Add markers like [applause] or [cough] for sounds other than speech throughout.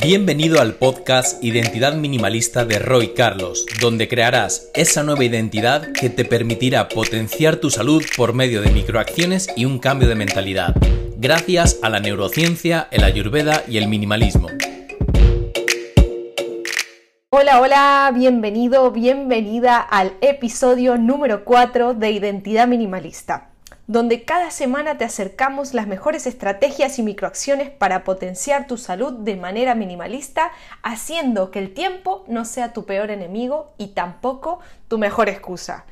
Bienvenido al podcast Identidad Minimalista de Roy Carlos, donde crearás esa nueva identidad que te permitirá potenciar tu salud por medio de microacciones y un cambio de mentalidad, gracias a la neurociencia, el ayurveda y el minimalismo. Hola, hola, bienvenido, bienvenida al episodio número 4 de Identidad Minimalista donde cada semana te acercamos las mejores estrategias y microacciones para potenciar tu salud de manera minimalista, haciendo que el tiempo no sea tu peor enemigo y tampoco tu mejor excusa.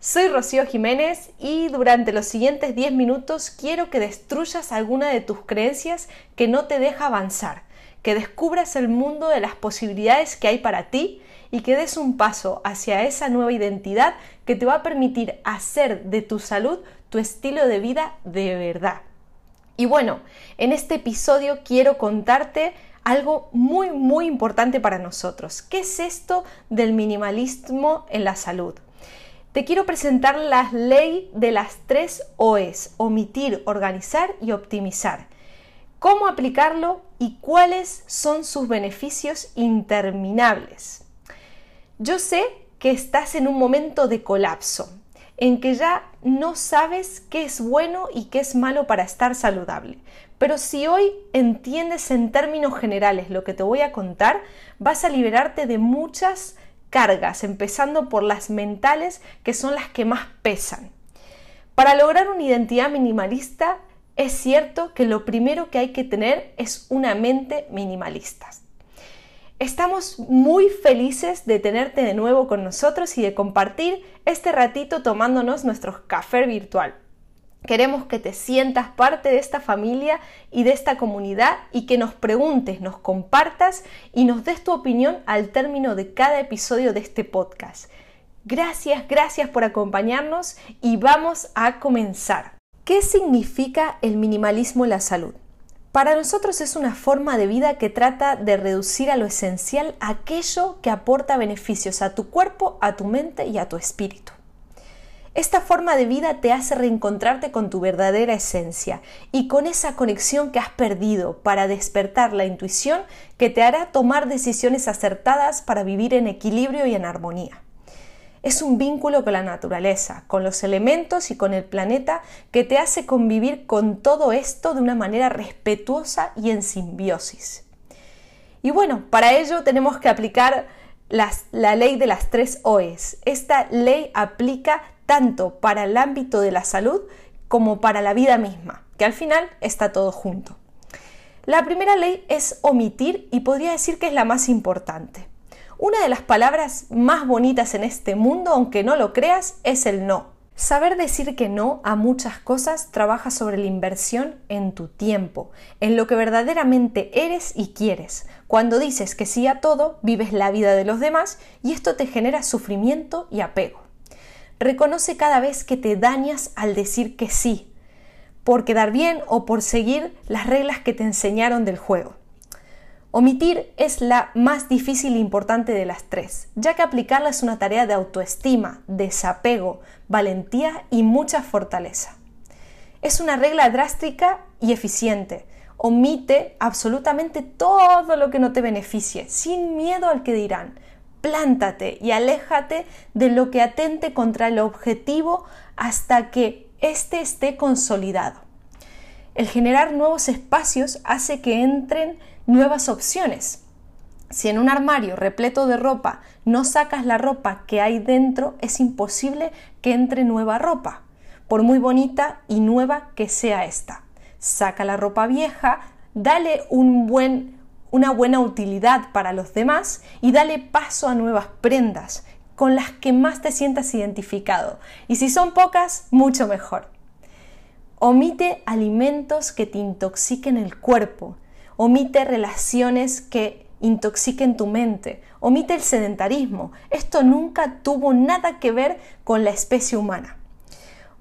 Soy Rocío Jiménez y durante los siguientes 10 minutos quiero que destruyas alguna de tus creencias que no te deja avanzar, que descubras el mundo de las posibilidades que hay para ti y que des un paso hacia esa nueva identidad que te va a permitir hacer de tu salud tu estilo de vida de verdad. Y bueno, en este episodio quiero contarte algo muy muy importante para nosotros. ¿Qué es esto del minimalismo en la salud? Te quiero presentar la ley de las tres OEs, omitir, organizar y optimizar. ¿Cómo aplicarlo y cuáles son sus beneficios interminables? Yo sé que estás en un momento de colapso, en que ya no sabes qué es bueno y qué es malo para estar saludable. Pero si hoy entiendes en términos generales lo que te voy a contar, vas a liberarte de muchas cargas, empezando por las mentales, que son las que más pesan. Para lograr una identidad minimalista, es cierto que lo primero que hay que tener es una mente minimalista. Estamos muy felices de tenerte de nuevo con nosotros y de compartir este ratito tomándonos nuestro café virtual. Queremos que te sientas parte de esta familia y de esta comunidad y que nos preguntes, nos compartas y nos des tu opinión al término de cada episodio de este podcast. Gracias, gracias por acompañarnos y vamos a comenzar. ¿Qué significa el minimalismo en la salud? Para nosotros es una forma de vida que trata de reducir a lo esencial aquello que aporta beneficios a tu cuerpo, a tu mente y a tu espíritu. Esta forma de vida te hace reencontrarte con tu verdadera esencia y con esa conexión que has perdido para despertar la intuición que te hará tomar decisiones acertadas para vivir en equilibrio y en armonía es un vínculo con la naturaleza, con los elementos y con el planeta que te hace convivir con todo esto de una manera respetuosa y en simbiosis. Y bueno, para ello tenemos que aplicar la ley de las tres OEs. Esta ley aplica tanto para el ámbito de la salud como para la vida misma, que al final está todo junto. La primera ley es omitir y podría decir que es la más importante. Una de las palabras más bonitas en este mundo, aunque no lo creas, es el no. Saber decir que no a muchas cosas trabaja sobre la inversión en tu tiempo, en lo que verdaderamente eres y quieres. Cuando dices que sí a todo, vives la vida de los demás y esto te genera sufrimiento y apego. Reconoce cada vez que te dañas al decir que sí, por quedar bien o por seguir las reglas que te enseñaron del juego. Omitir es la más difícil e importante de las tres, ya que aplicarla es una tarea de autoestima, desapego, valentía y mucha fortaleza. Es una regla drástica y eficiente. Omite absolutamente todo lo que no te beneficie, sin miedo al que dirán. Plántate y aléjate de lo que atente contra el objetivo hasta que éste esté consolidado. El generar nuevos espacios hace que entren nuevas opciones. Si en un armario repleto de ropa no sacas la ropa que hay dentro, es imposible que entre nueva ropa, por muy bonita y nueva que sea esta. Saca la ropa vieja, dale un buen, una buena utilidad para los demás y dale paso a nuevas prendas con las que más te sientas identificado. Y si son pocas, mucho mejor. Omite alimentos que te intoxiquen el cuerpo. Omite relaciones que intoxiquen tu mente. Omite el sedentarismo. Esto nunca tuvo nada que ver con la especie humana.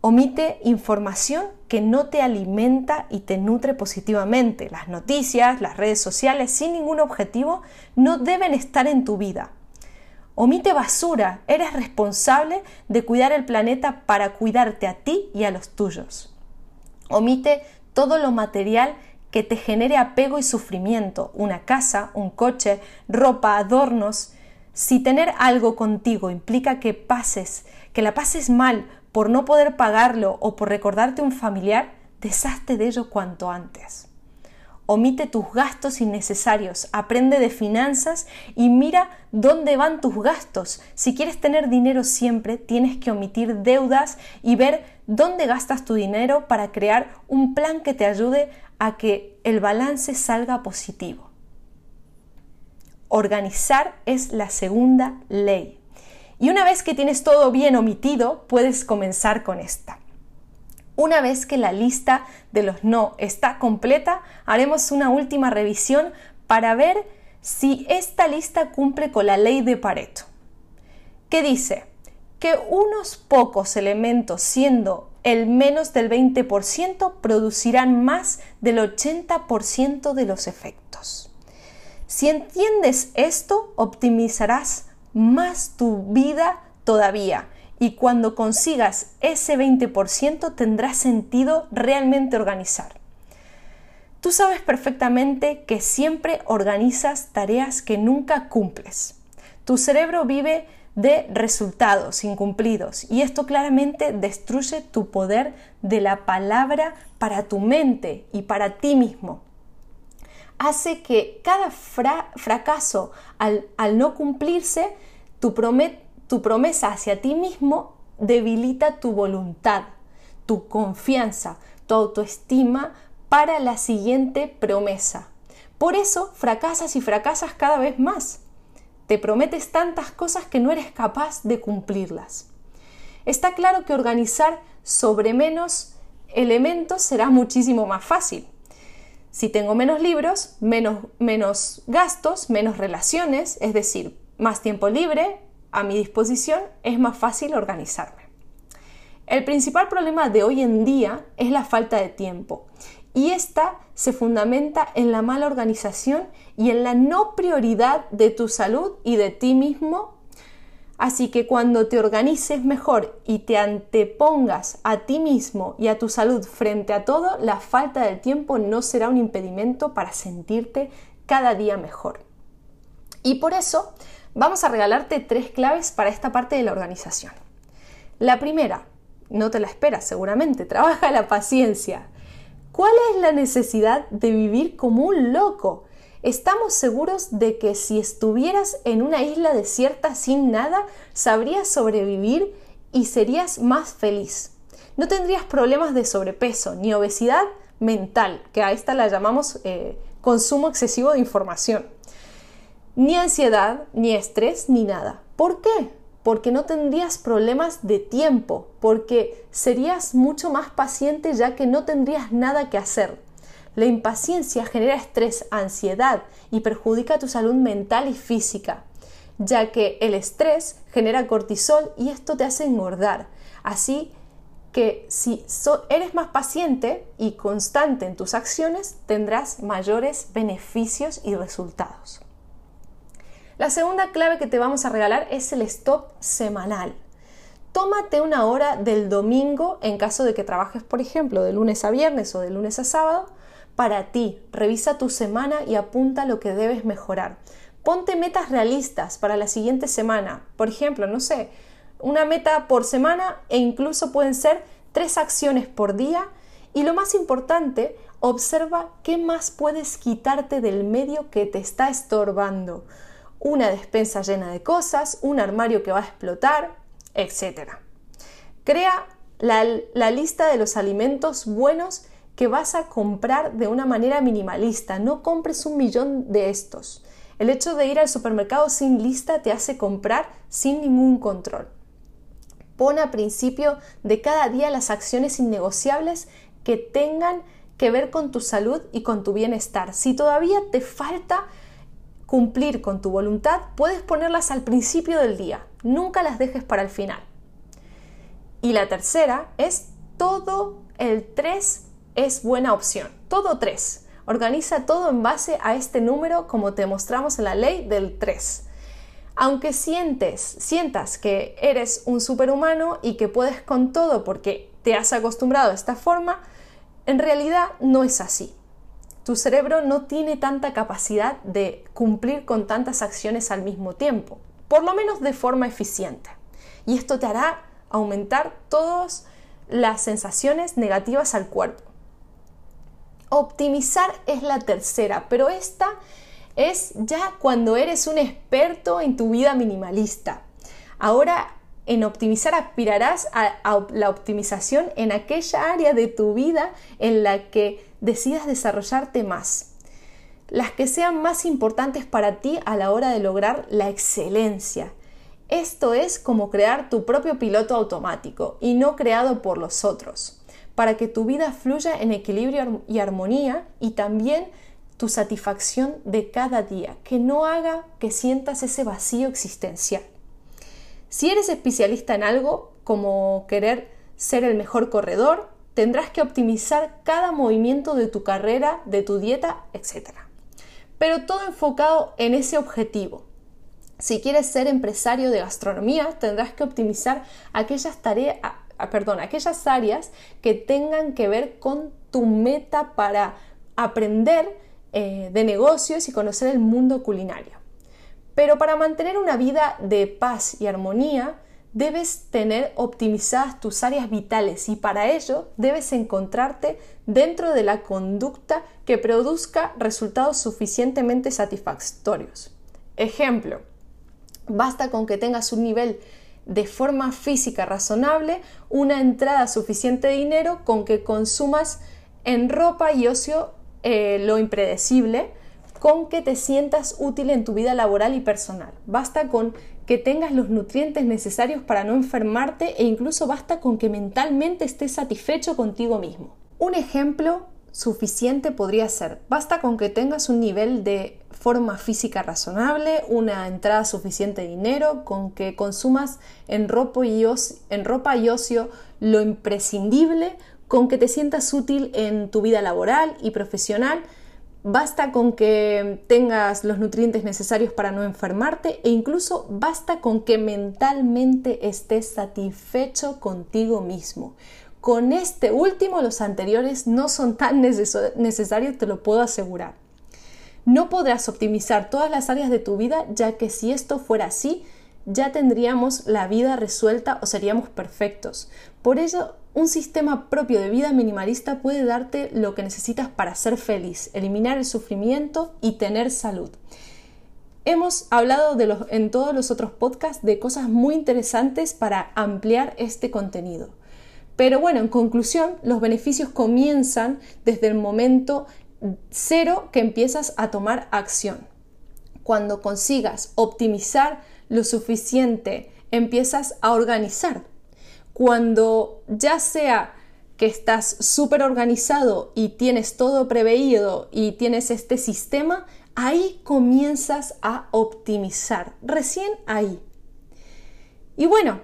Omite información que no te alimenta y te nutre positivamente. Las noticias, las redes sociales, sin ningún objetivo, no deben estar en tu vida. Omite basura. Eres responsable de cuidar el planeta para cuidarte a ti y a los tuyos. Omite todo lo material que te genere apego y sufrimiento, una casa, un coche, ropa, adornos. Si tener algo contigo implica que pases, que la pases mal por no poder pagarlo o por recordarte un familiar, deshazte de ello cuanto antes. Omite tus gastos innecesarios, aprende de finanzas y mira dónde van tus gastos. Si quieres tener dinero siempre, tienes que omitir deudas y ver dónde gastas tu dinero para crear un plan que te ayude a que el balance salga positivo. Organizar es la segunda ley. Y una vez que tienes todo bien omitido, puedes comenzar con esta. Una vez que la lista de los no está completa, haremos una última revisión para ver si esta lista cumple con la ley de Pareto, que dice que unos pocos elementos, siendo el menos del 20%, producirán más del 80% de los efectos. Si entiendes esto, optimizarás más tu vida todavía y cuando consigas ese 20% tendrá sentido realmente organizar. Tú sabes perfectamente que siempre organizas tareas que nunca cumples. Tu cerebro vive de resultados incumplidos y esto claramente destruye tu poder de la palabra para tu mente y para ti mismo. Hace que cada fracaso al, al, no cumplirse, tu, tu promesa hacia ti mismo debilita tu voluntad, tu confianza, tu autoestima para la siguiente promesa. Por eso fracasas y fracasas cada vez más. Te prometes tantas cosas que no eres capaz de cumplirlas. Está claro que organizar sobre menos elementos será muchísimo más fácil. Si tengo menos libros, menos, menos gastos, menos relaciones, es decir, más tiempo libre, a mi disposición, es más fácil organizarme. El principal problema de hoy en día es la falta de tiempo y esta se fundamenta en la mala organización y en la no prioridad de tu salud y de ti mismo. Así que cuando te organices mejor y te antepongas a ti mismo y a tu salud frente a todo, la falta de tiempo no será un impedimento para sentirte cada día mejor. Y por eso vamos a regalarte tres claves para esta parte de la organización. La primera, no te la esperas seguramente, [laughs] trabaja la paciencia. ¿Cuál es la necesidad de vivir como un loco? Estamos seguros de que si estuvieras en una isla desierta sin nada, sabrías sobrevivir y serías más feliz. No tendrías problemas de sobrepeso ni obesidad mental, que a esta la llamamos eh, consumo excesivo de información ni ansiedad, ni estrés, ni nada. ¿Por qué? Porque no tendrías problemas de tiempo, porque serías mucho más paciente ya que no tendrías nada que hacer. La impaciencia genera estrés, ansiedad y perjudica tu salud mental y física, ya que el estrés genera cortisol y esto te hace engordar. Así que si eres más paciente y constante en tus acciones, tendrás mayores beneficios y resultados. La segunda clave que te vamos a regalar es el stop semanal. Tómate una hora del domingo en caso de que trabajes, por ejemplo, de lunes a viernes o de lunes a sábado, para ti. Revisa tu semana y apunta lo que debes mejorar. Ponte metas realistas para la siguiente semana. Por ejemplo, no sé, una meta por semana e incluso pueden ser tres acciones por día. Y lo más importante, observa qué más puedes quitarte del medio que te está estorbando una despensa llena de cosas, un armario que va a explotar, etc. Crea la, lista de los alimentos buenos que vas a comprar de una manera minimalista. No compres un millón de estos. El hecho de ir al supermercado sin lista te hace comprar sin ningún control. Pon a principio de cada día las acciones innegociables que tengan que ver con tu salud y con tu bienestar. Si todavía te falta cumplir con tu voluntad, puedes ponerlas al principio del día, nunca las dejes para el final. Y la tercera es todo el 3 es buena opción, todo 3. Organiza todo en base a este número como te mostramos en la ley del 3. Aunque sientes, sientas que eres un superhumano y que puedes con todo porque te has acostumbrado a esta forma, en realidad no es así. Tu cerebro no tiene tanta capacidad de cumplir con tantas acciones al mismo tiempo, por lo menos de forma eficiente. Y esto te hará aumentar todas las sensaciones negativas al cuerpo. Optimizar es la tercera, pero esta es ya cuando eres un experto en tu vida minimalista. Ahora en optimizar aspirarás a, la optimización en aquella área de tu vida en la que decidas desarrollarte más. Las que sean más importantes para ti a la hora de lograr la excelencia. Esto es como crear tu propio piloto automático y no creado por los otros, para que tu vida fluya en equilibrio y armonía y también tu satisfacción de cada día, que no haga que sientas ese vacío existencial. Si eres especialista en algo, como querer ser el mejor corredor, tendrás que optimizar cada movimiento de tu carrera, de tu dieta, etc. Pero todo enfocado en ese objetivo. Si quieres ser empresario de gastronomía, tendrás que optimizar aquellas tareas, ah, perdón, aquellas áreas que tengan que ver con tu meta para aprender eh, de negocios y conocer el mundo culinario. Pero para mantener una vida de paz y armonía, debes tener optimizadas tus áreas vitales y para ello debes encontrarte dentro de la conducta que produzca resultados suficientemente satisfactorios. Ejemplo, basta con que tengas un nivel de forma física razonable, una entrada suficiente de dinero con que consumas en ropa y ocio eh, lo impredecible, con que te sientas útil en tu vida laboral y personal. Basta con que tengas los nutrientes necesarios para no enfermarte e incluso basta con que mentalmente estés satisfecho contigo mismo. Un ejemplo suficiente podría ser, basta con que tengas un nivel de forma física razonable, una entrada suficiente de dinero, con que consumas en ropa y, en ropa y ocio lo imprescindible, con que te sientas útil en tu vida laboral y profesional, Basta con que tengas los nutrientes necesarios para no enfermarte e incluso basta con que mentalmente estés satisfecho contigo mismo. Con este último los anteriores no son tan necesarios, te lo puedo asegurar. No podrás optimizar todas las áreas de tu vida ya que si esto fuera así, ya tendríamos la vida resuelta o seríamos perfectos. Por ello, un sistema propio de vida minimalista puede darte lo que necesitas para ser feliz, eliminar el sufrimiento y tener salud. Hemos hablado de los, en todos los otros podcasts de cosas muy interesantes para ampliar este contenido. Pero bueno, en conclusión, los beneficios comienzan desde el momento cero que empiezas a tomar acción. Cuando consigas optimizar lo suficiente, empiezas a organizar cuando ya sea que estás súper organizado y tienes todo preveído y tienes este sistema, ahí comienzas a optimizar, recién ahí. Y bueno,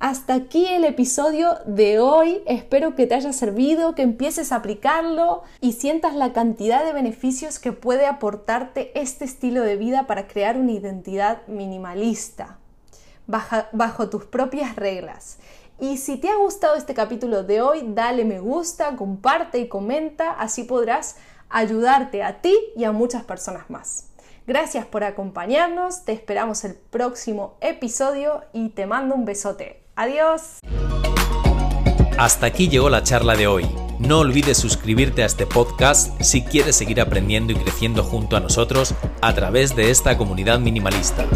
hasta aquí el episodio de hoy. Espero que te haya servido, que empieces a aplicarlo y sientas la cantidad de beneficios que puede aportarte este estilo de vida para crear una identidad minimalista, bajo tus propias reglas. Y si te ha gustado este capítulo de hoy, dale me gusta, comparte y comenta, así podrás ayudarte a ti y a muchas personas más. Gracias por acompañarnos, te esperamos el próximo episodio y te mando un besote. Adiós. Hasta aquí llegó la charla de hoy. No olvides suscribirte a este podcast si quieres seguir aprendiendo y creciendo junto a nosotros a través de esta comunidad minimalista.